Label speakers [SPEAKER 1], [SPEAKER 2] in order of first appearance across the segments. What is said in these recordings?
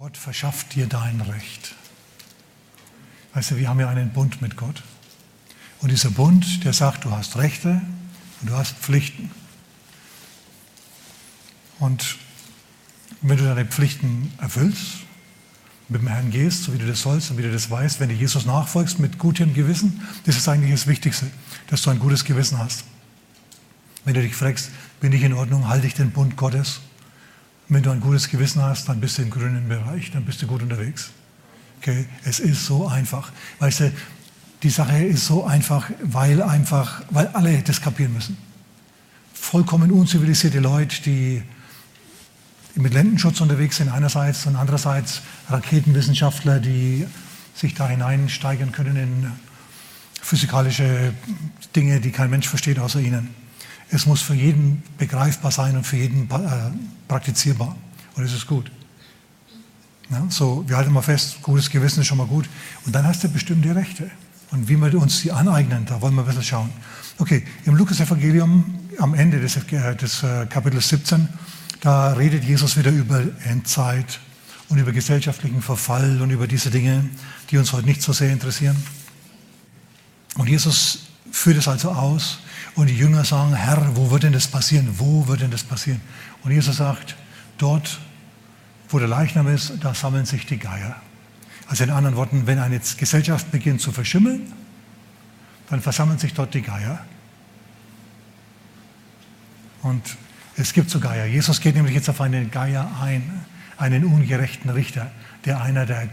[SPEAKER 1] Gott verschafft dir dein Recht. Weißt du, wir haben ja einen Bund mit Gott. Und dieser Bund, der sagt, du hast Rechte und du hast Pflichten. Und wenn du deine Pflichten erfüllst, mit dem Herrn gehst, so wie du das sollst und wie du das weißt, wenn du Jesus nachfolgst mit gutem Gewissen, das ist eigentlich das Wichtigste, dass du ein gutes Gewissen hast. Wenn du dich fragst, bin ich in Ordnung, halte ich den Bund Gottes? Wenn du ein gutes Gewissen hast, dann bist du im grünen Bereich, dann bist du gut unterwegs. Okay? Es ist so einfach. Weißt du, die Sache ist so einfach, weil einfach, weil alle das kapieren müssen. Vollkommen unzivilisierte Leute, die mit Lendenschutz unterwegs sind einerseits und andererseits Raketenwissenschaftler, die sich da hineinsteigern können in physikalische Dinge, die kein Mensch versteht außer ihnen. Es muss für jeden begreifbar sein und für jeden äh, praktizierbar. Und es ist gut. Ja, so, wir halten mal fest, gutes Gewissen ist schon mal gut. Und dann hast du bestimmte Rechte. Und wie wir uns die aneignen, da wollen wir ein bisschen schauen. Okay, im Lukas-Evangelium am Ende des, äh, des äh, Kapitels 17, da redet Jesus wieder über Endzeit und über gesellschaftlichen Verfall und über diese Dinge, die uns heute nicht so sehr interessieren. Und Jesus führt es also aus und die Jünger sagen, Herr, wo wird denn das passieren? Wo wird denn das passieren? Und Jesus sagt, dort, wo der Leichnam ist, da sammeln sich die Geier. Also in anderen Worten, wenn eine Gesellschaft beginnt zu verschimmeln, dann versammeln sich dort die Geier. Und es gibt so Geier. Jesus geht nämlich jetzt auf einen Geier ein, einen ungerechten Richter, der einer der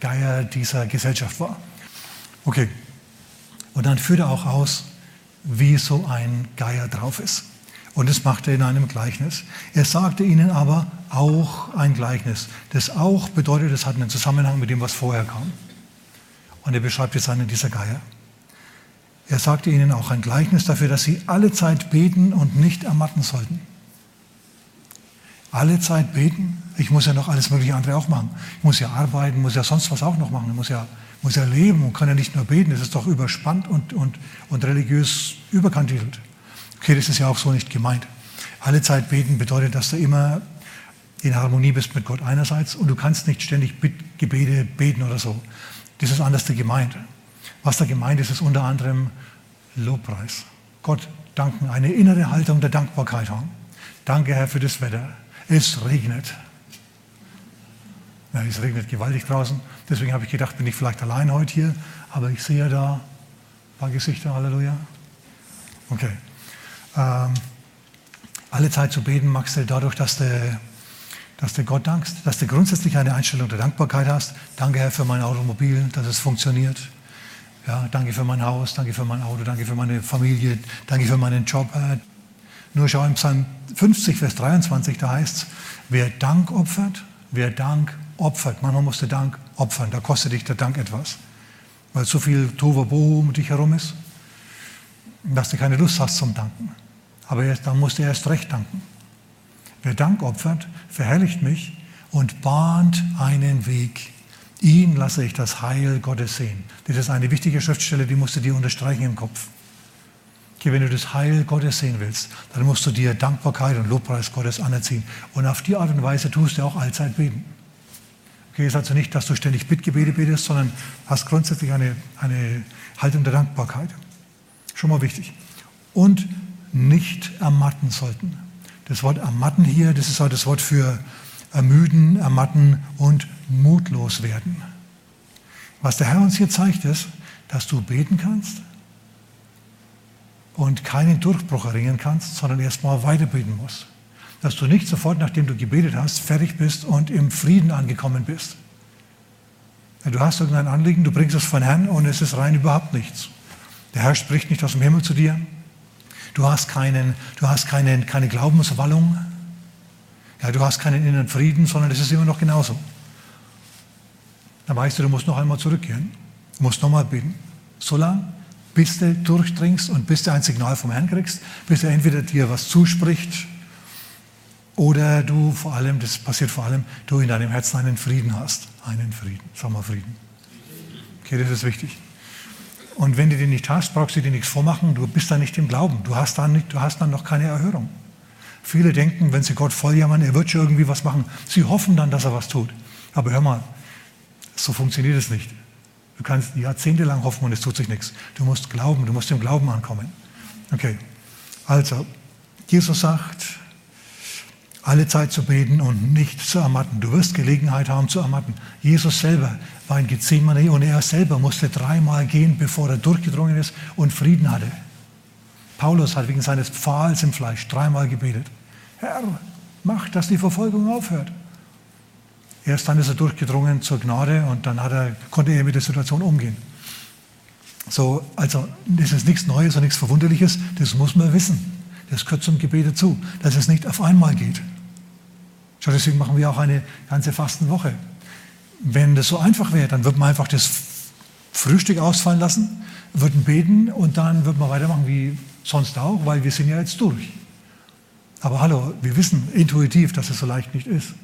[SPEAKER 1] Geier dieser Gesellschaft war. Okay. Und dann führt er auch aus, wie so ein Geier drauf ist. Und das machte er in einem Gleichnis. Er sagte ihnen aber auch ein Gleichnis. Das auch bedeutet, es hat einen Zusammenhang mit dem, was vorher kam. Und er beschreibt jetzt einen dieser Geier. Er sagte ihnen auch ein Gleichnis dafür, dass sie alle Zeit beten und nicht ermatten sollten. Alle Zeit beten? Ich muss ja noch alles mögliche andere auch machen. Ich muss ja arbeiten, muss ja sonst was auch noch machen. Ich muss ja muss er leben und kann ja nicht nur beten, das ist doch überspannt und, und, und religiös überkantitelt. Okay, das ist ja auch so nicht gemeint. Alle Zeit beten bedeutet, dass du immer in Harmonie bist mit Gott einerseits und du kannst nicht ständig Gebete beten oder so. Das ist anders gemeint. Was da gemeint ist, ist unter anderem Lobpreis. Gott danken, eine innere Haltung der Dankbarkeit haben. Danke, Herr, für das Wetter. Es regnet. Es regnet gewaltig draußen. Deswegen habe ich gedacht, bin ich vielleicht allein heute hier. Aber ich sehe da ein paar Gesichter, Halleluja. Okay. Ähm, alle Zeit zu beten magst du dadurch, dass du, dass du Gott dankst, dass du grundsätzlich eine Einstellung der Dankbarkeit hast. Danke, Herr, für mein Automobil, dass es funktioniert. Ja, danke für mein Haus, danke für mein Auto, danke für meine Familie, danke für meinen Job. Nur schau im Psalm 50, Vers 23, da heißt es, wer Dank opfert, wer Dank opfert. Manchmal musst du Dank opfern, da kostet dich der Dank etwas. Weil so viel Tohuwabohu um dich herum ist, dass du keine Lust hast zum Danken. Aber erst, dann musst du erst recht danken. Wer Dank opfert, verherrlicht mich und bahnt einen Weg. Ihn lasse ich das Heil Gottes sehen. Das ist eine wichtige Schriftstelle, die musst du dir unterstreichen im Kopf. Okay, wenn du das Heil Gottes sehen willst, dann musst du dir Dankbarkeit und Lobpreis Gottes anerziehen. Und auf die Art und Weise tust du auch allzeit beten. Okay, ist also nicht, dass du ständig Bittgebete betest, sondern hast grundsätzlich eine, eine Haltung der Dankbarkeit. Schon mal wichtig. Und nicht ermatten sollten. Das Wort ermatten hier, das ist auch das Wort für ermüden, ermatten und mutlos werden. Was der Herr uns hier zeigt, ist, dass du beten kannst und keinen Durchbruch erringen kannst, sondern erstmal weiter beten musst dass du nicht sofort, nachdem du gebetet hast, fertig bist und im Frieden angekommen bist. Du hast irgendein Anliegen, du bringst es von Herrn und es ist rein überhaupt nichts. Der Herr spricht nicht aus dem Himmel zu dir. Du hast, keinen, du hast keine, keine Glaubenswallung. Ja, du hast keinen inneren Frieden, sondern es ist immer noch genauso. Dann weißt du, du musst noch einmal zurückgehen. Du musst nochmal beten. So lange, bis du durchdringst und bis du ein Signal vom Herrn kriegst, bis er entweder dir was zuspricht oder du vor allem, das passiert vor allem, du in deinem Herzen einen Frieden hast. Einen Frieden. Sag mal Frieden. Okay, das ist wichtig. Und wenn du den nicht hast, brauchst du dir nichts vormachen. Du bist dann nicht im Glauben. Du hast dann, nicht, du hast dann noch keine Erhörung. Viele denken, wenn sie Gott voll jammern, er wird schon irgendwie was machen. Sie hoffen dann, dass er was tut. Aber hör mal, so funktioniert es nicht. Du kannst jahrzehntelang hoffen und es tut sich nichts. Du musst glauben, du musst im Glauben ankommen. Okay, also, Jesus sagt, alle Zeit zu beten und nicht zu ermatten. Du wirst Gelegenheit haben zu ermatten. Jesus selber war in Gethsemane und er selber musste dreimal gehen, bevor er durchgedrungen ist und Frieden hatte. Paulus hat wegen seines Pfahls im Fleisch dreimal gebetet. Herr, mach, dass die Verfolgung aufhört. Erst dann ist er durchgedrungen zur Gnade und dann er, konnte er mit der Situation umgehen. So, also, das ist nichts Neues und nichts Verwunderliches, das muss man wissen. Das gehört zum Gebet dazu, dass es nicht auf einmal geht. Schau, deswegen machen wir auch eine ganze Fastenwoche. Wenn das so einfach wäre, dann würde man einfach das Frühstück ausfallen lassen, würden beten und dann würde man weitermachen wie sonst auch, weil wir sind ja jetzt durch. Aber hallo, wir wissen intuitiv, dass es so leicht nicht ist.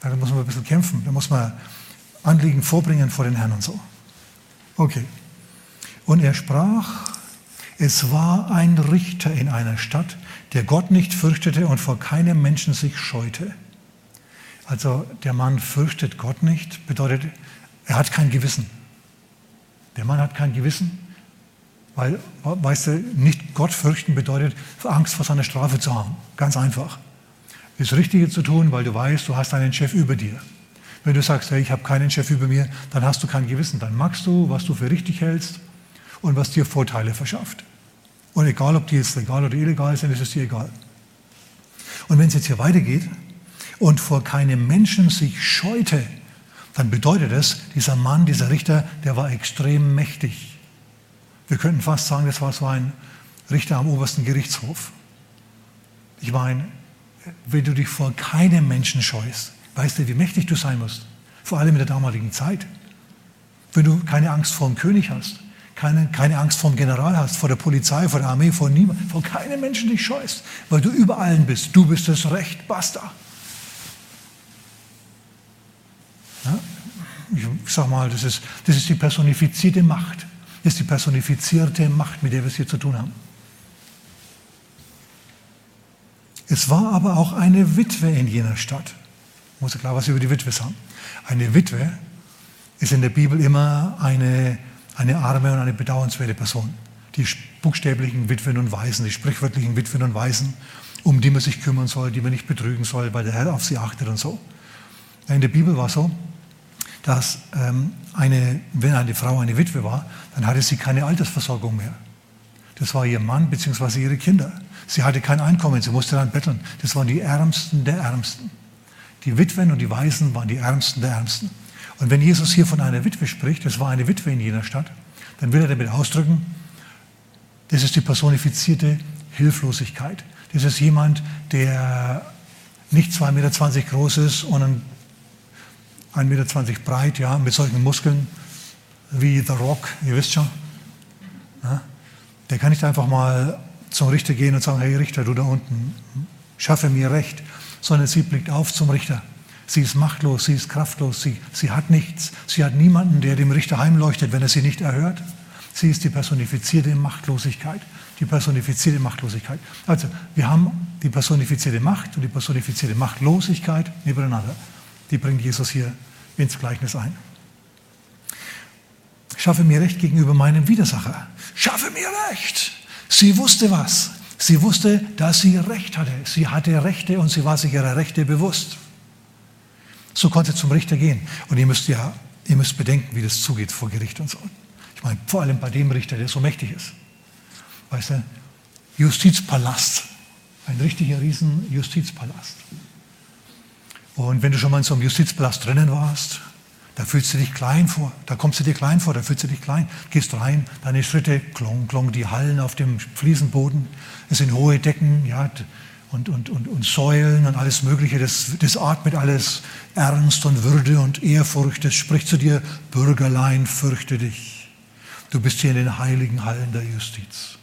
[SPEAKER 1] Da muss man ein bisschen kämpfen, da muss man Anliegen vorbringen vor den Herrn und so. Okay. Und er sprach, es war ein Richter in einer Stadt, der Gott nicht fürchtete und vor keinem Menschen sich scheute. Also der Mann fürchtet Gott nicht, bedeutet, er hat kein Gewissen. Der Mann hat kein Gewissen, weil, weißt du, nicht Gott fürchten bedeutet, Angst vor seiner Strafe zu haben. Ganz einfach. Das Richtige zu tun, weil du weißt, du hast einen Chef über dir. Wenn du sagst, hey, ich habe keinen Chef über mir, dann hast du kein Gewissen. Dann magst du, was du für richtig hältst und was dir Vorteile verschafft. Und egal, ob die jetzt legal oder illegal sind, ist es dir egal. Und wenn es jetzt hier weitergeht und vor keinem Menschen sich scheute, dann bedeutet es, dieser Mann, dieser Richter, der war extrem mächtig. Wir könnten fast sagen, das war so ein Richter am obersten Gerichtshof. Ich meine, wenn du dich vor keinem Menschen scheust, weißt du, wie mächtig du sein musst? Vor allem in der damaligen Zeit. Wenn du keine Angst vor dem König hast, keine, keine Angst vor dem General hast, vor der Polizei, vor der Armee, vor niemandem, vor keinem Menschen dich scheust, weil du über allen bist. Du bist das Recht, basta. Ja? Ich sag mal, das ist, das ist die personifizierte Macht. Das ist die personifizierte Macht, mit der wir es hier zu tun haben. Es war aber auch eine Witwe in jener Stadt. Ich muss ja klar was über die Witwe sagen. Eine Witwe ist in der Bibel immer eine eine arme und eine bedauernswerte Person. Die buchstäblichen Witwen und Waisen, die sprichwörtlichen Witwen und Waisen, um die man sich kümmern soll, die man nicht betrügen soll, weil der Herr auf sie achtet und so. In der Bibel war es so, dass ähm, eine, wenn eine Frau eine Witwe war, dann hatte sie keine Altersversorgung mehr. Das war ihr Mann bzw. ihre Kinder. Sie hatte kein Einkommen, sie musste dann betteln. Das waren die Ärmsten der Ärmsten. Die Witwen und die Waisen waren die Ärmsten der Ärmsten. Und wenn Jesus hier von einer Witwe spricht, das war eine Witwe in jener Stadt, dann will er damit ausdrücken, das ist die personifizierte Hilflosigkeit. Das ist jemand, der nicht 2,20 Meter groß ist und 1,20 Meter breit, ja, mit solchen Muskeln wie The Rock, ihr wisst schon. Ja, der kann nicht einfach mal zum Richter gehen und sagen, hey Richter, du da unten, schaffe mir Recht, sondern sie blickt auf zum Richter Sie ist machtlos, sie ist kraftlos, sie, sie hat nichts. Sie hat niemanden, der dem Richter heimleuchtet, wenn er sie nicht erhört. Sie ist die personifizierte Machtlosigkeit. Die personifizierte Machtlosigkeit. Also, wir haben die personifizierte Macht und die personifizierte Machtlosigkeit nebeneinander. Die bringt Jesus hier ins Gleichnis ein. Schaffe mir Recht gegenüber meinem Widersacher. Schaffe mir Recht. Sie wusste was. Sie wusste, dass sie Recht hatte. Sie hatte Rechte und sie war sich ihrer Rechte bewusst. So konnte zum Richter gehen. Und ihr müsst ja, ihr müsst bedenken, wie das zugeht vor Gericht und so. Ich meine, vor allem bei dem Richter, der so mächtig ist. Weißt du, Justizpalast. Ein richtiger riesen Justizpalast. Und wenn du schon mal in so einem Justizpalast drinnen warst, da fühlst du dich klein vor, da kommst du dir klein vor, da fühlst du dich klein. Gehst rein, deine Schritte, klong, klong, die Hallen auf dem Fliesenboden, es sind hohe Decken, ja, und, und, und, und Säulen und alles Mögliche. Das, das atmet alles Ernst und Würde und Ehrfurcht. Das spricht zu dir, Bürgerlein, fürchte dich. Du bist hier in den heiligen Hallen der Justiz.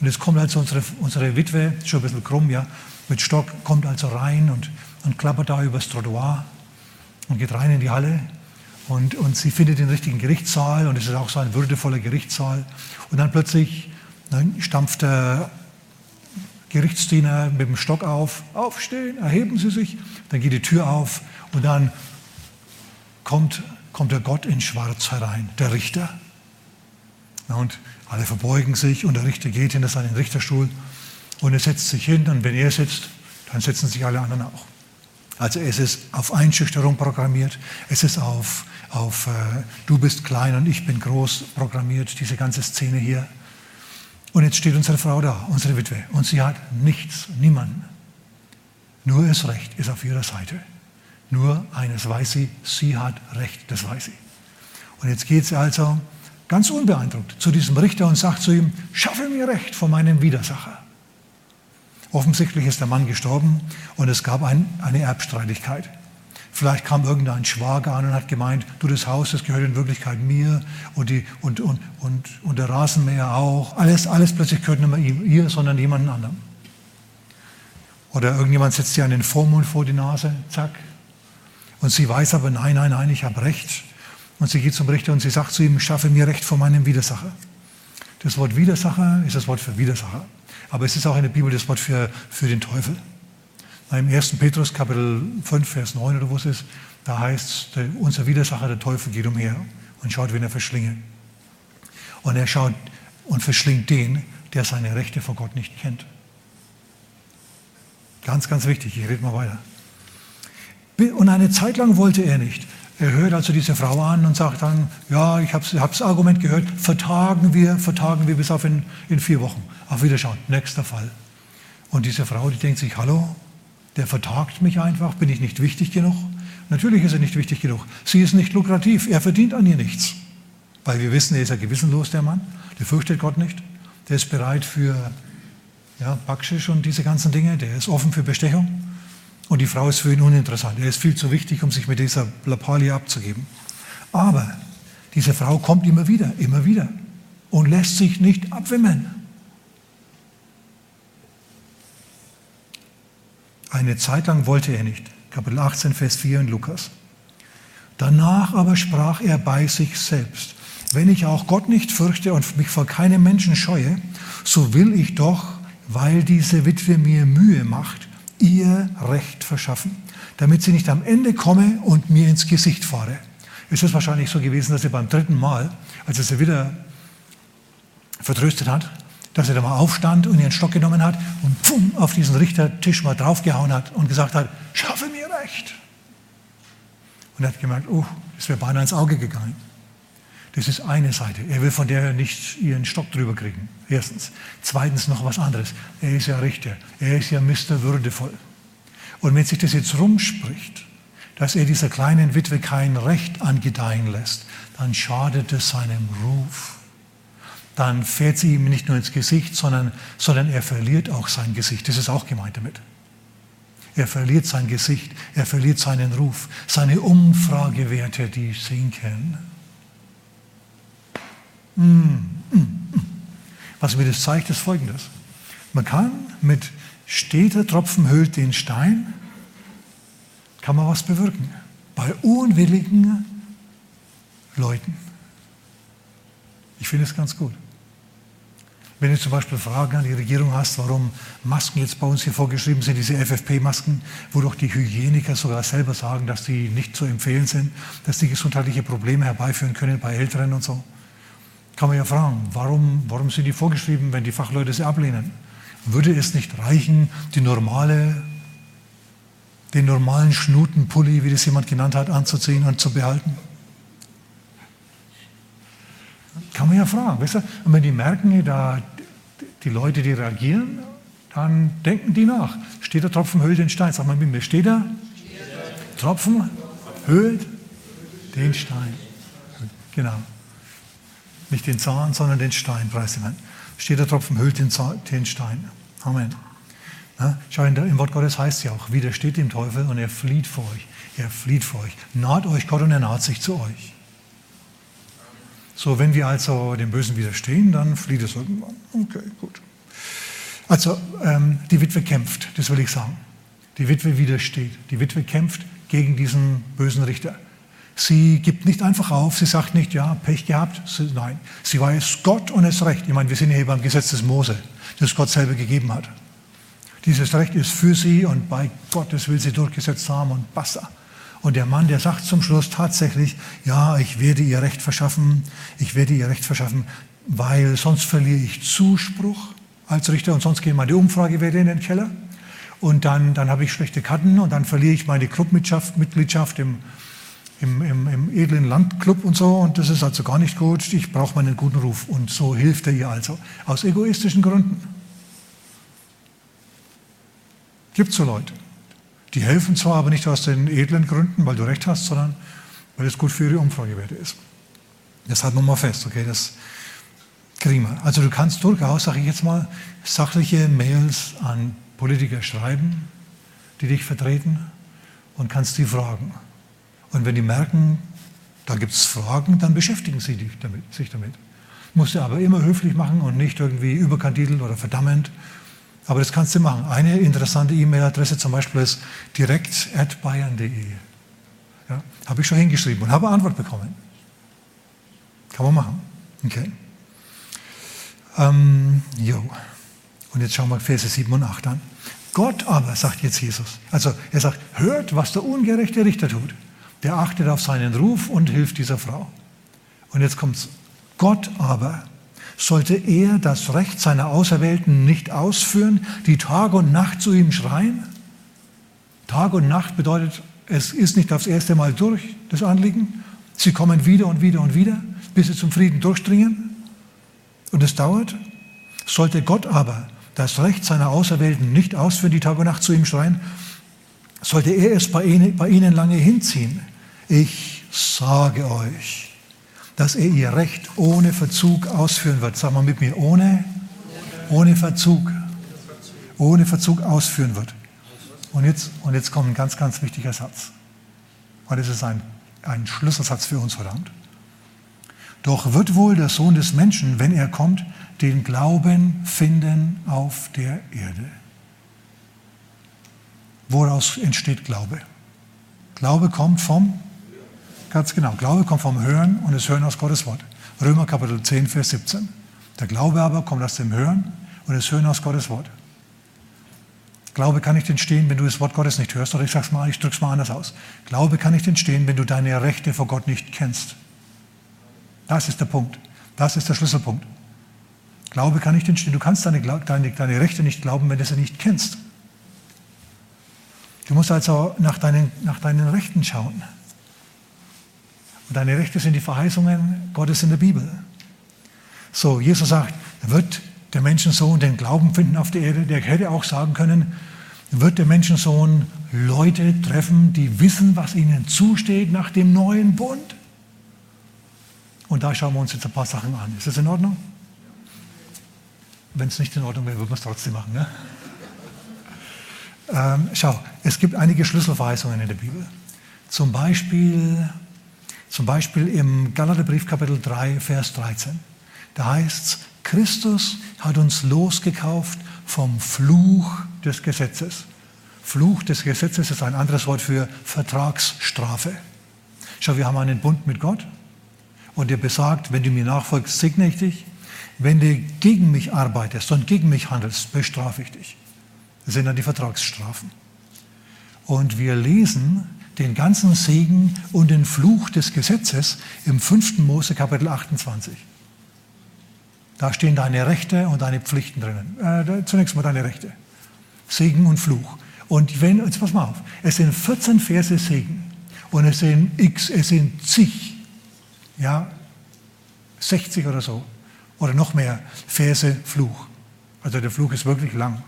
[SPEAKER 1] Und jetzt kommt also unsere, unsere Witwe, schon ein bisschen krumm, ja, mit Stock, kommt also rein und, und klappert da übers Trottoir und geht rein in die Halle. Und, und sie findet den richtigen Gerichtssaal und es ist auch so ein würdevoller Gerichtssaal. Und dann plötzlich ne, stampft der Gerichtsdiener mit dem Stock auf, aufstehen, erheben Sie sich, dann geht die Tür auf und dann kommt, kommt der Gott in Schwarz herein, der Richter. Und alle verbeugen sich und der Richter geht hinter seinen Richterstuhl und er setzt sich hin und wenn er sitzt, dann setzen sich alle anderen auch. Also es ist auf Einschüchterung programmiert, es ist auf, auf äh, du bist klein und ich bin groß programmiert, diese ganze Szene hier. Und jetzt steht unsere Frau da, unsere Witwe, und sie hat nichts, niemanden. Nur das Recht ist auf ihrer Seite. Nur eines weiß sie, sie hat Recht, das weiß sie. Und jetzt geht sie also ganz unbeeindruckt zu diesem Richter und sagt zu ihm, schaffe mir Recht vor meinem Widersacher. Offensichtlich ist der Mann gestorben und es gab ein, eine Erbstreitigkeit. Vielleicht kam irgendein Schwager an und hat gemeint, du, das Haus, das gehört in Wirklichkeit mir und, die, und, und, und, und der Rasenmäher auch. Alles, alles plötzlich gehört nicht mehr ihm, ihr, sondern jemand anderem. Oder irgendjemand setzt ihr einen Vormund vor die Nase, zack. Und sie weiß aber, nein, nein, nein, ich habe Recht. Und sie geht zum Richter und sie sagt zu ihm, schaffe mir Recht vor meinem Widersacher. Das Wort Widersacher ist das Wort für Widersacher. Aber es ist auch in der Bibel das Wort für, für den Teufel. Im 1. Petrus Kapitel 5, Vers 9 oder wo es ist, da heißt es, unser Widersacher, der Teufel, geht umher und schaut, wen er verschlinge. Und er schaut und verschlingt den, der seine Rechte vor Gott nicht kennt. Ganz, ganz wichtig, ich rede mal weiter. Und eine Zeit lang wollte er nicht. Er hört also diese Frau an und sagt dann, ja, ich habe das Argument gehört, vertagen wir, vertagen wir bis auf in, in vier Wochen. Auf Wiederschauen, nächster Fall. Und diese Frau, die denkt sich, hallo, der vertagt mich einfach, bin ich nicht wichtig genug? Natürlich ist er nicht wichtig genug. Sie ist nicht lukrativ, er verdient an ihr nichts. Weil wir wissen, er ist ja gewissenlos, der Mann, der fürchtet Gott nicht, der ist bereit für ja, Backschisch und diese ganzen Dinge, der ist offen für Bestechung. Und die Frau ist für ihn uninteressant. Er ist viel zu wichtig, um sich mit dieser Lappalie abzugeben. Aber diese Frau kommt immer wieder, immer wieder und lässt sich nicht abwimmeln. Eine Zeit lang wollte er nicht. Kapitel 18, Vers 4 in Lukas. Danach aber sprach er bei sich selbst, wenn ich auch Gott nicht fürchte und mich vor keinem Menschen scheue, so will ich doch, weil diese Witwe mir Mühe macht, ihr Recht verschaffen, damit sie nicht am Ende komme und mir ins Gesicht fahre. Es ist wahrscheinlich so gewesen, dass er beim dritten Mal, als er sie wieder vertröstet hat, dass er da mal aufstand und ihren Stock genommen hat und pum, auf diesen Richtertisch mal draufgehauen hat und gesagt hat, schaffe mir Recht. Und er hat gemerkt, oh, das wäre beinahe ins Auge gegangen. Das ist eine Seite. Er will von der nicht ihren Stock drüber kriegen. Erstens. Zweitens noch was anderes. Er ist ja Richter. Er ist ja Mr. Würdevoll. Und wenn sich das jetzt rumspricht, dass er dieser kleinen Witwe kein Recht angedeihen lässt, dann schadet es seinem Ruf. Dann fährt sie ihm nicht nur ins Gesicht, sondern, sondern er verliert auch sein Gesicht. Das ist auch gemeint damit. Er verliert sein Gesicht, er verliert seinen Ruf, seine Umfragewerte, die sinken. Was mir das zeigt, ist folgendes. Man kann mit steter Tropfen hüllt den Stein, kann man was bewirken. Bei unwilligen Leuten. Ich finde es ganz gut. Wenn du zum Beispiel Fragen an die Regierung hast, warum Masken jetzt bei uns hier vorgeschrieben sind, diese FFP-Masken, wo doch die Hygieniker sogar selber sagen, dass die nicht zu empfehlen sind, dass die gesundheitliche Probleme herbeiführen können bei Älteren und so kann man ja fragen, warum, warum sind die vorgeschrieben, wenn die Fachleute sie ablehnen? Würde es nicht reichen, die normale, den normalen Schnutenpulli, wie das jemand genannt hat, anzuziehen und zu behalten? Kann man ja fragen. Weißt du? Und wenn die merken, da die Leute, die reagieren, dann denken die nach. Steht der Tropfen höhlt den Stein? Sag mal mit mir, steht da? Tropfen höhlt den Stein. Genau. Nicht den Zahn, sondern den Stein, preis Steht der Tropfen, hüllt den, Zahn, den Stein. Amen. Ja, schau, im Wort Gottes heißt es ja auch, widersteht dem Teufel und er flieht vor euch. Er flieht vor euch. Naht euch Gott und er naht sich zu euch. So, wenn wir also dem Bösen widerstehen, dann flieht es irgendwann. Okay, gut. Also, ähm, die Witwe kämpft, das will ich sagen. Die Witwe widersteht. Die Witwe kämpft gegen diesen bösen Richter. Sie gibt nicht einfach auf, sie sagt nicht, ja, Pech gehabt. Sie, nein, sie weiß Gott und es Recht. Ich meine, wir sind hier beim Gesetz des Mose, das Gott selber gegeben hat. Dieses Recht ist für sie und bei Gottes will sie durchgesetzt haben und basta. Und der Mann, der sagt zum Schluss tatsächlich, ja, ich werde ihr Recht verschaffen, ich werde ihr Recht verschaffen, weil sonst verliere ich Zuspruch als Richter und sonst gehen meine Umfragewerte in den Keller und dann, dann habe ich schlechte Karten und dann verliere ich meine Clubmitgliedschaft im, im, im, im, edlen Landclub und so und das ist also gar nicht gut. Ich brauche meinen guten Ruf und so hilft er ihr also. Aus egoistischen Gründen. Gibt so Leute. Die helfen zwar, aber nicht aus den edlen Gründen, weil du recht hast, sondern weil es gut für ihre Umfragewerte ist. Das halten wir mal fest, okay? Das kriegen wir. Also du kannst durchaus, sage ich jetzt mal, sachliche Mails an Politiker schreiben, die dich vertreten und kannst die fragen. Und wenn die merken, da gibt es Fragen, dann beschäftigen sie sich damit. Musst du aber immer höflich machen und nicht irgendwie überkandidelt oder verdammend. Aber das kannst du machen. Eine interessante E-Mail-Adresse zum Beispiel ist direkt.bayern.de. Ja, habe ich schon hingeschrieben und habe Antwort bekommen. Kann man machen. Okay. Ähm, jo. Und jetzt schauen wir Verse 7 und 8 an. Gott aber, sagt jetzt Jesus, also er sagt, hört, was der ungerechte Richter tut. Der achtet auf seinen Ruf und hilft dieser Frau. Und jetzt kommt's. Gott aber, sollte er das Recht seiner Auserwählten nicht ausführen, die Tag und Nacht zu ihm schreien? Tag und Nacht bedeutet, es ist nicht aufs erste Mal durch, das Anliegen. Sie kommen wieder und wieder und wieder, bis sie zum Frieden durchdringen. Und es dauert. Sollte Gott aber das Recht seiner Auserwählten nicht ausführen, die Tag und Nacht zu ihm schreien, sollte er es bei ihnen lange hinziehen. Ich sage euch, dass er ihr Recht ohne Verzug ausführen wird. Sag mal mit mir, ohne, ohne Verzug. Ohne Verzug ausführen wird. Und jetzt, und jetzt kommt ein ganz, ganz wichtiger Satz. Weil das ist ein, ein Schlüsselsatz für uns verdammt. Doch wird wohl der Sohn des Menschen, wenn er kommt, den Glauben finden auf der Erde. Woraus entsteht Glaube? Glaube kommt vom, ganz genau, Glaube kommt vom Hören und das Hören aus Gottes Wort. Römer Kapitel 10, Vers 17. Der Glaube aber kommt aus dem Hören und das Hören aus Gottes Wort. Glaube kann nicht entstehen, wenn du das Wort Gottes nicht hörst. Oder ich sag's mal, ich drück's mal anders aus. Glaube kann nicht entstehen, wenn du deine Rechte vor Gott nicht kennst. Das ist der Punkt. Das ist der Schlüsselpunkt. Glaube kann nicht entstehen. Du kannst deine, deine, deine Rechte nicht glauben, wenn du sie nicht kennst. Du musst also nach deinen, nach deinen Rechten schauen. Und deine Rechte sind die Verheißungen Gottes in der Bibel. So, Jesus sagt, wird der Menschensohn den Glauben finden auf der Erde. Der hätte auch sagen können, wird der Menschensohn Leute treffen, die wissen, was ihnen zusteht nach dem neuen Bund. Und da schauen wir uns jetzt ein paar Sachen an. Ist das in Ordnung? Wenn es nicht in Ordnung wäre, würden wir es trotzdem machen. Ne? Ähm, schau, es gibt einige Schlüsselverheißungen in der Bibel. Zum Beispiel, zum Beispiel im Galaterbrief Kapitel 3, Vers 13. Da heißt es, Christus hat uns losgekauft vom Fluch des Gesetzes. Fluch des Gesetzes ist ein anderes Wort für Vertragsstrafe. Schau, wir haben einen Bund mit Gott und der besagt, wenn du mir nachfolgst, segne ich dich. Wenn du gegen mich arbeitest und gegen mich handelst, bestrafe ich dich. Das sind dann die Vertragsstrafen. Und wir lesen den ganzen Segen und den Fluch des Gesetzes im 5. Mose Kapitel 28. Da stehen deine Rechte und deine Pflichten drinnen. Äh, zunächst mal deine Rechte. Segen und Fluch. Und wenn, jetzt pass mal auf, es sind 14 Verse Segen und es sind x, es sind zig, ja, 60 oder so oder noch mehr Verse Fluch. Also der Fluch ist wirklich lang.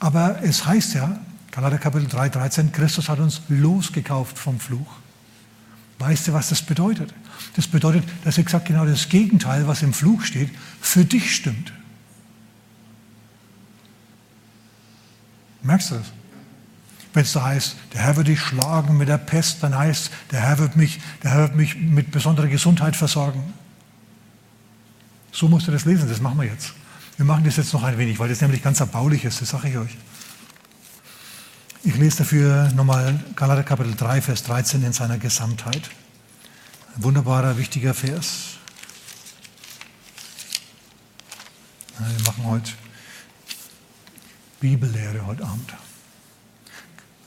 [SPEAKER 1] Aber es heißt ja, Galater Kapitel 3, 13, Christus hat uns losgekauft vom Fluch. Weißt du, was das bedeutet? Das bedeutet, dass exakt genau das Gegenteil, was im Fluch steht, für dich stimmt. Merkst du das? Wenn es da heißt, der Herr wird dich schlagen mit der Pest, dann heißt, der Herr wird mich, der Herr wird mich mit besonderer Gesundheit versorgen. So musst du das lesen, das machen wir jetzt. Wir machen das jetzt noch ein wenig, weil das nämlich ganz erbaulich ist, das sage ich euch. Ich lese dafür nochmal Galater Kapitel 3, Vers 13 in seiner Gesamtheit. Ein wunderbarer, wichtiger Vers. Wir machen heute Bibellehre heute Abend.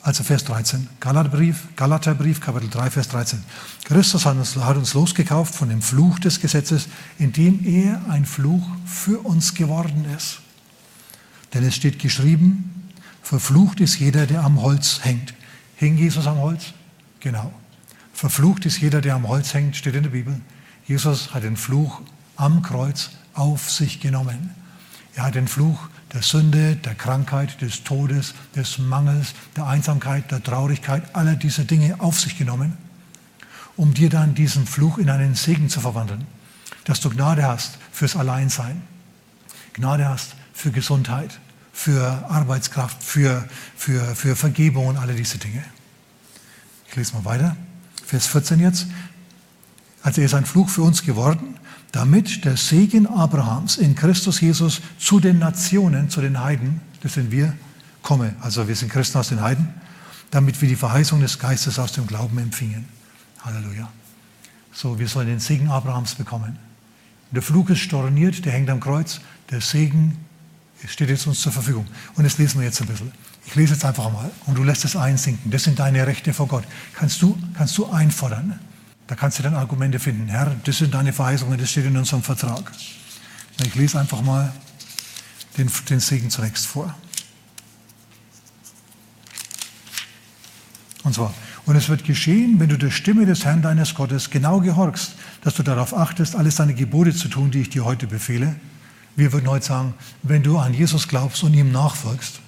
[SPEAKER 1] Also Vers 13. Galaterbrief, Galaterbrief, Kapitel 3, Vers 13. Christus hat uns, hat uns losgekauft von dem Fluch des Gesetzes, indem er ein Fluch für uns geworden ist. Denn es steht geschrieben, verflucht ist jeder, der am Holz hängt. Hing Jesus am Holz? Genau. Verflucht ist jeder, der am Holz hängt, steht in der Bibel. Jesus hat den Fluch am Kreuz auf sich genommen. Er hat den Fluch der Sünde, der Krankheit, des Todes, des Mangels, der Einsamkeit, der Traurigkeit, aller diese Dinge auf sich genommen, um dir dann diesen Fluch in einen Segen zu verwandeln. Dass du Gnade hast fürs Alleinsein, Gnade hast für Gesundheit, für Arbeitskraft, für, für, für Vergebung und alle diese Dinge. Ich lese mal weiter. Vers 14 jetzt. Also er ist ein Fluch für uns geworden, damit der Segen Abrahams in Christus Jesus zu den Nationen, zu den Heiden, das sind wir, komme. Also wir sind Christen aus den Heiden, damit wir die Verheißung des Geistes aus dem Glauben empfingen. Halleluja. So, wir sollen den Segen Abrahams bekommen. Der Flug ist storniert, der hängt am Kreuz. Der Segen steht jetzt uns zur Verfügung. Und das lesen wir jetzt ein bisschen. Ich lese jetzt einfach mal und du lässt es einsinken. Das sind deine Rechte vor Gott. Kannst du, kannst du einfordern. Da kannst du dann Argumente finden. Herr, das sind deine Verheißungen, das steht in unserem Vertrag. Ich lese einfach mal den, den Segen zunächst vor. Und zwar, und es wird geschehen, wenn du der Stimme des Herrn deines Gottes genau gehorchst, dass du darauf achtest, alles deine Gebote zu tun, die ich dir heute befehle. Wir würden heute sagen, wenn du an Jesus glaubst und ihm nachfolgst,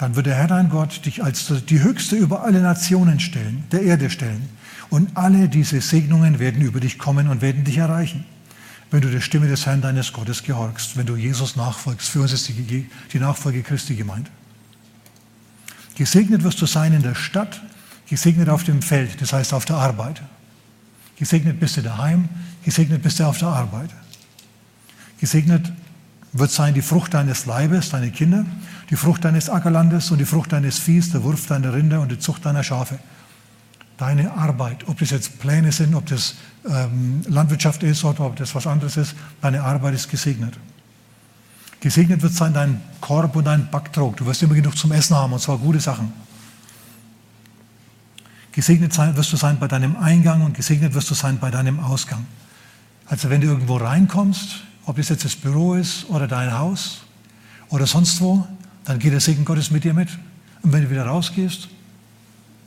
[SPEAKER 1] dann wird der Herr dein Gott dich als die höchste über alle Nationen stellen, der Erde stellen. Und alle diese Segnungen werden über dich kommen und werden dich erreichen, wenn du der Stimme des Herrn deines Gottes gehorchst, wenn du Jesus nachfolgst. Für uns ist die, die Nachfolge Christi gemeint. Gesegnet wirst du sein in der Stadt, gesegnet auf dem Feld, das heißt auf der Arbeit. Gesegnet bist du daheim, gesegnet bist du auf der Arbeit. Gesegnet wird sein die Frucht deines Leibes, deine Kinder, die Frucht deines Ackerlandes und die Frucht deines Viehs, der Wurf deiner Rinder und die Zucht deiner Schafe. Deine Arbeit, ob das jetzt Pläne sind, ob das ähm, Landwirtschaft ist oder ob das was anderes ist, deine Arbeit ist gesegnet. Gesegnet wird sein dein Korb und dein Backtrog. Du wirst immer genug zum Essen haben und zwar gute Sachen. Gesegnet sein, wirst du sein bei deinem Eingang und gesegnet wirst du sein bei deinem Ausgang. Also wenn du irgendwo reinkommst, ob das jetzt das Büro ist oder dein Haus oder sonst wo, dann geht der Segen Gottes mit dir mit. Und wenn du wieder rausgehst,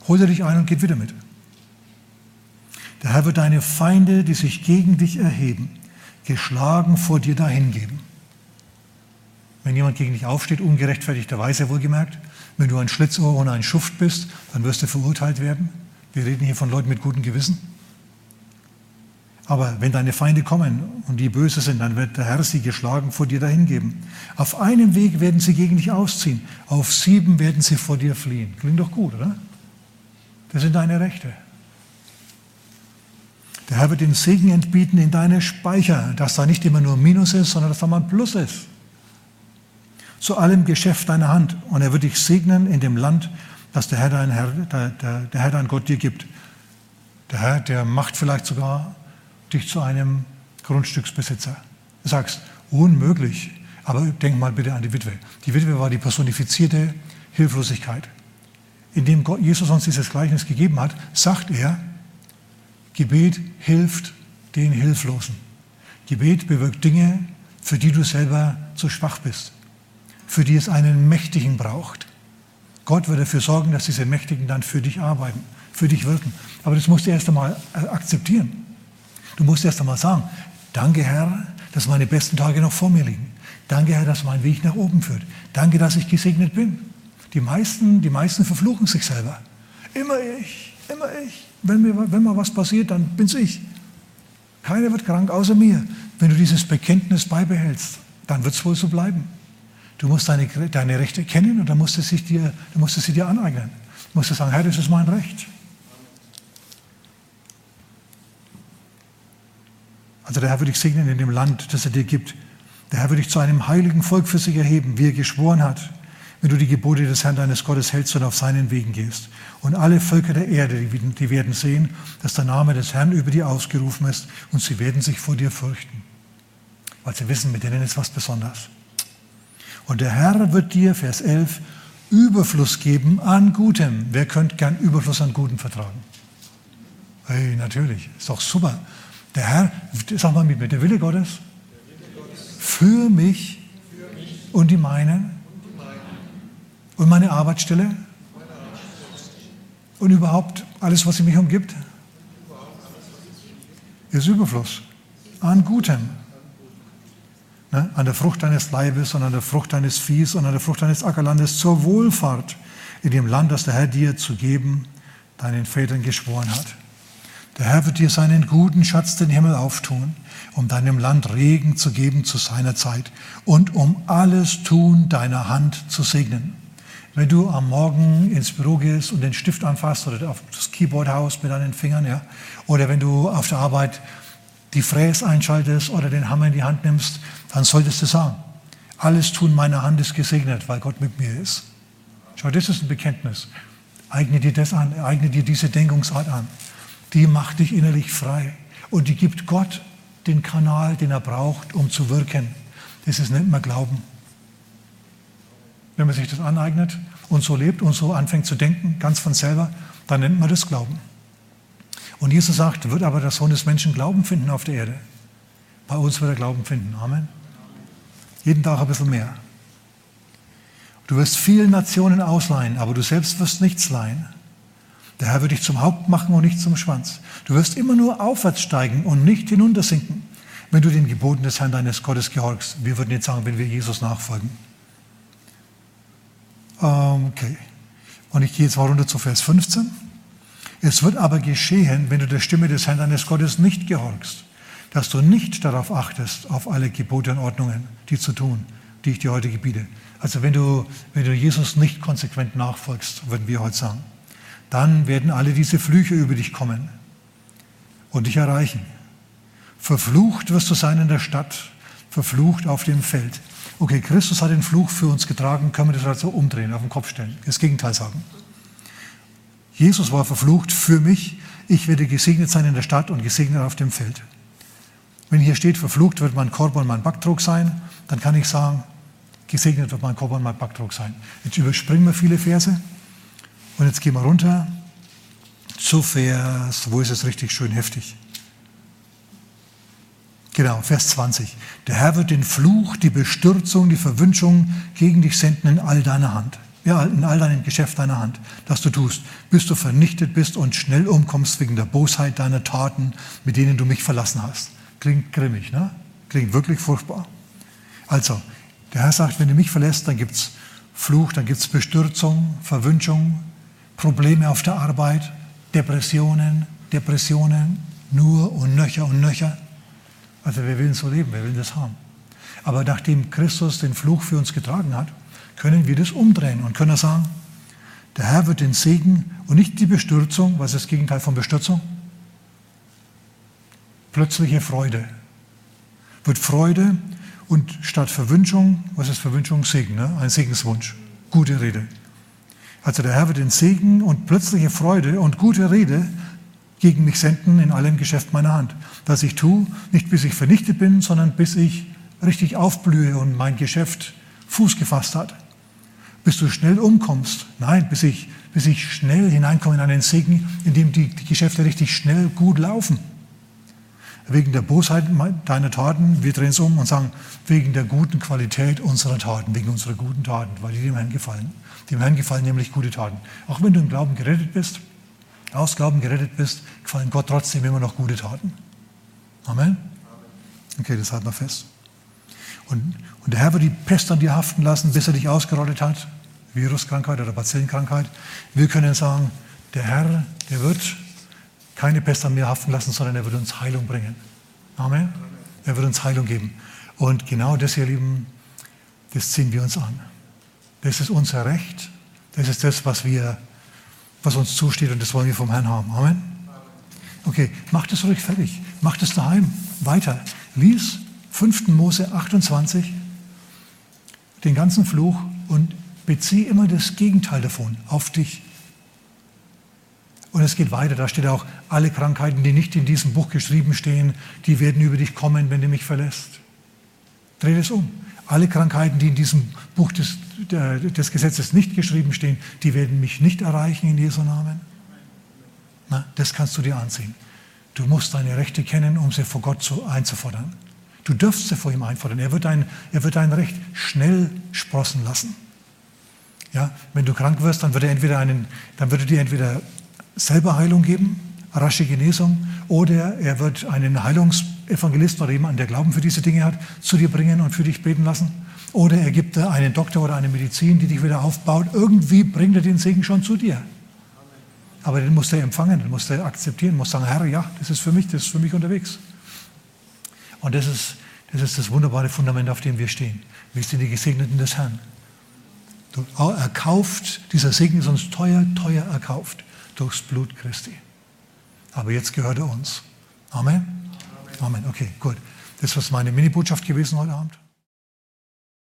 [SPEAKER 1] holt er dich ein und geht wieder mit. Der Herr wird deine Feinde, die sich gegen dich erheben, geschlagen vor dir dahingeben. Wenn jemand gegen dich aufsteht, ungerechtfertigterweise wohlgemerkt, wenn du ein Schlitzohr und ein Schuft bist, dann wirst du verurteilt werden. Wir reden hier von Leuten mit gutem Gewissen. Aber wenn deine Feinde kommen und die böse sind, dann wird der Herr sie geschlagen vor dir dahingeben. Auf einem Weg werden sie gegen dich ausziehen, auf sieben werden sie vor dir fliehen. Klingt doch gut, oder? Das sind deine Rechte. Der Herr wird den Segen entbieten in deine Speicher, dass da nicht immer nur Minus ist, sondern dass da mal ein Plus ist. Zu allem Geschäft deiner Hand. Und er wird dich segnen in dem Land, das der Herr dein, Herr, der, der, der Herr dein Gott dir gibt. Der Herr, der macht vielleicht sogar dich zu einem Grundstücksbesitzer. Du sagst, unmöglich. Aber denk mal bitte an die Witwe. Die Witwe war die personifizierte Hilflosigkeit. Indem Jesus uns dieses Gleichnis gegeben hat, sagt er, Gebet hilft den Hilflosen. Gebet bewirkt Dinge, für die du selber zu schwach bist, für die es einen Mächtigen braucht. Gott wird dafür sorgen, dass diese Mächtigen dann für dich arbeiten, für dich wirken. Aber das musst du erst einmal akzeptieren. Du musst erst einmal sagen, danke Herr, dass meine besten Tage noch vor mir liegen. Danke Herr, dass mein Weg nach oben führt. Danke, dass ich gesegnet bin. Die meisten, die meisten verfluchen sich selber. Immer ich, immer ich. Wenn mir, wenn mal was passiert, dann bin's ich. Keiner wird krank außer mir. Wenn du dieses Bekenntnis beibehältst, dann wird es wohl so bleiben. Du musst deine, deine Rechte kennen und dann musst du, sich dir, du musst sie dir aneignen. Du musst sagen, Herr, das ist mein Recht. Also der Herr wird dich segnen in dem Land, das er dir gibt. Der Herr wird dich zu einem heiligen Volk für sich erheben, wie er geschworen hat, wenn du die Gebote des Herrn deines Gottes hältst und auf seinen Wegen gehst. Und alle Völker der Erde, die werden sehen, dass der Name des Herrn über dir ausgerufen ist und sie werden sich vor dir fürchten, weil sie wissen, mit denen ist was Besonderes. Und der Herr wird dir, Vers 11, Überfluss geben an Gutem. Wer könnte gern Überfluss an Gutem vertragen? Hey, natürlich, ist doch super. Der Herr, sag mal mit mir, der Wille Gottes, für mich und die meinen und meine Arbeitsstelle und überhaupt alles, was mich umgibt, ist Überfluss an Gutem. Ne? An der Frucht deines Leibes und an der Frucht deines Viehs und an der Frucht deines Ackerlandes zur Wohlfahrt in dem Land, das der Herr dir zu geben, deinen Vätern geschworen hat. Der Herr wird dir seinen guten Schatz den Himmel auftun, um deinem Land Regen zu geben zu seiner Zeit und um alles Tun deiner Hand zu segnen. Wenn du am Morgen ins Büro gehst und den Stift anfasst oder auf das Keyboard haust mit deinen Fingern, ja, oder wenn du auf der Arbeit die Fräse einschaltest oder den Hammer in die Hand nimmst, dann solltest du sagen, alles Tun meiner Hand ist gesegnet, weil Gott mit mir ist. Schau, das ist ein Bekenntnis. Eigne dir das an, eigne dir diese Denkungsart an die macht dich innerlich frei. Und die gibt Gott den Kanal, den er braucht, um zu wirken. Das ist nicht mehr Glauben. Wenn man sich das aneignet und so lebt und so anfängt zu denken, ganz von selber, dann nennt man das Glauben. Und Jesus sagt, wird aber der Sohn des Menschen Glauben finden auf der Erde. Bei uns wird er Glauben finden. Amen. Jeden Tag ein bisschen mehr. Du wirst vielen Nationen ausleihen, aber du selbst wirst nichts leihen. Der Herr wird dich zum Haupt machen und nicht zum Schwanz. Du wirst immer nur aufwärts steigen und nicht hinuntersinken, wenn du den Geboten des Herrn deines Gottes gehorchst. Wir würden jetzt sagen, wenn wir Jesus nachfolgen. Okay. Und ich gehe jetzt mal runter zu Vers 15. Es wird aber geschehen, wenn du der Stimme des Herrn deines Gottes nicht gehorchst, dass du nicht darauf achtest, auf alle Gebote und Ordnungen, die zu tun, die ich dir heute gebiete. Also wenn du, wenn du Jesus nicht konsequent nachfolgst, würden wir heute sagen dann werden alle diese Flüche über dich kommen und dich erreichen. Verflucht wirst du sein in der Stadt, verflucht auf dem Feld. Okay, Christus hat den Fluch für uns getragen, können wir das also umdrehen, auf den Kopf stellen, das Gegenteil sagen. Jesus war verflucht für mich, ich werde gesegnet sein in der Stadt und gesegnet auf dem Feld. Wenn hier steht, verflucht wird mein Korb und mein Backdruck sein, dann kann ich sagen, gesegnet wird mein Korb und mein Backdruck sein. Jetzt überspringen wir viele Verse. Und jetzt gehen wir runter zu Vers, wo ist es richtig schön heftig? Genau, Vers 20. Der Herr wird den Fluch, die Bestürzung, die Verwünschung gegen dich senden in all deiner Hand. Ja, in all deinem Geschäft deiner Hand, das du tust, bis du vernichtet bist und schnell umkommst wegen der Bosheit deiner Taten, mit denen du mich verlassen hast. Klingt grimmig, ne? Klingt wirklich furchtbar. Also, der Herr sagt, wenn du mich verlässt, dann gibt es Fluch, dann gibt es Bestürzung, Verwünschung, Probleme auf der Arbeit, Depressionen, Depressionen, nur und nöcher und nöcher. Also wir wollen so leben, wir wollen das haben. Aber nachdem Christus den Fluch für uns getragen hat, können wir das umdrehen und können sagen, der Herr wird den Segen und nicht die Bestürzung, was ist das Gegenteil von Bestürzung? Plötzliche Freude. Wird Freude und statt Verwünschung, was ist Verwünschung? Segen, ne? ein Segenswunsch, gute Rede. Also der Herr wird den Segen und plötzliche Freude und gute Rede gegen mich senden in allem Geschäft meiner Hand. Das ich tue, nicht bis ich vernichtet bin, sondern bis ich richtig aufblühe und mein Geschäft Fuß gefasst hat. Bis du schnell umkommst. Nein, bis ich, bis ich schnell hineinkomme in einen Segen, in dem die, die Geschäfte richtig schnell gut laufen. Wegen der Bosheit deiner Taten, wir drehen es um und sagen, wegen der guten Qualität unserer Taten, wegen unserer guten Taten, weil die dem Herrn gefallen. Dem Herrn gefallen nämlich gute Taten. Auch wenn du im Glauben gerettet bist, aus Glauben gerettet bist, gefallen Gott trotzdem immer noch gute Taten. Amen? Okay, das halten wir fest. Und, und der Herr wird die Pest an dir haften lassen, bis er dich ausgerottet hat. Viruskrankheit oder Bazillenkrankheit. Wir können sagen, der Herr, der wird keine Pest an mir haften lassen, sondern er wird uns Heilung bringen. Amen. Er wird uns Heilung geben. Und genau das, ihr Lieben, das ziehen wir uns an. Das ist unser Recht. Das ist das, was, wir, was uns zusteht und das wollen wir vom Herrn haben. Amen. Okay, macht es ruhig fertig. Macht es daheim. Weiter. Lies 5. Mose 28, den ganzen Fluch und bezieh immer das Gegenteil davon auf dich. Und es geht weiter, da steht auch, alle Krankheiten, die nicht in diesem Buch geschrieben stehen, die werden über dich kommen, wenn du mich verlässt. Dreh es um. Alle Krankheiten, die in diesem Buch des, des Gesetzes nicht geschrieben stehen, die werden mich nicht erreichen in Jesu Namen. Na, das kannst du dir ansehen. Du musst deine Rechte kennen, um sie vor Gott zu, einzufordern. Du dürfst sie vor ihm einfordern. Er wird, dein, er wird dein Recht schnell sprossen lassen. Ja, wenn du krank wirst, dann wird er, entweder einen, dann wird er dir entweder selber Heilung geben, rasche Genesung, oder er wird einen Heilungsevangelisten oder jemanden, der Glauben für diese Dinge hat, zu dir bringen und für dich beten lassen. Oder er gibt dir einen Doktor oder eine Medizin, die dich wieder aufbaut. Irgendwie bringt er den Segen schon zu dir. Aber den musst du empfangen, den musst du akzeptieren, musst sagen, Herr, ja, das ist für mich, das ist für mich unterwegs. Und das ist, das ist das wunderbare Fundament, auf dem wir stehen. Wir sind die Gesegneten des Herrn. Erkauft, dieser Segen ist uns teuer, teuer erkauft durchs Blut Christi. Aber jetzt gehört er uns. Amen? Amen. Okay, gut. Das war meine Mini-Botschaft gewesen heute Abend.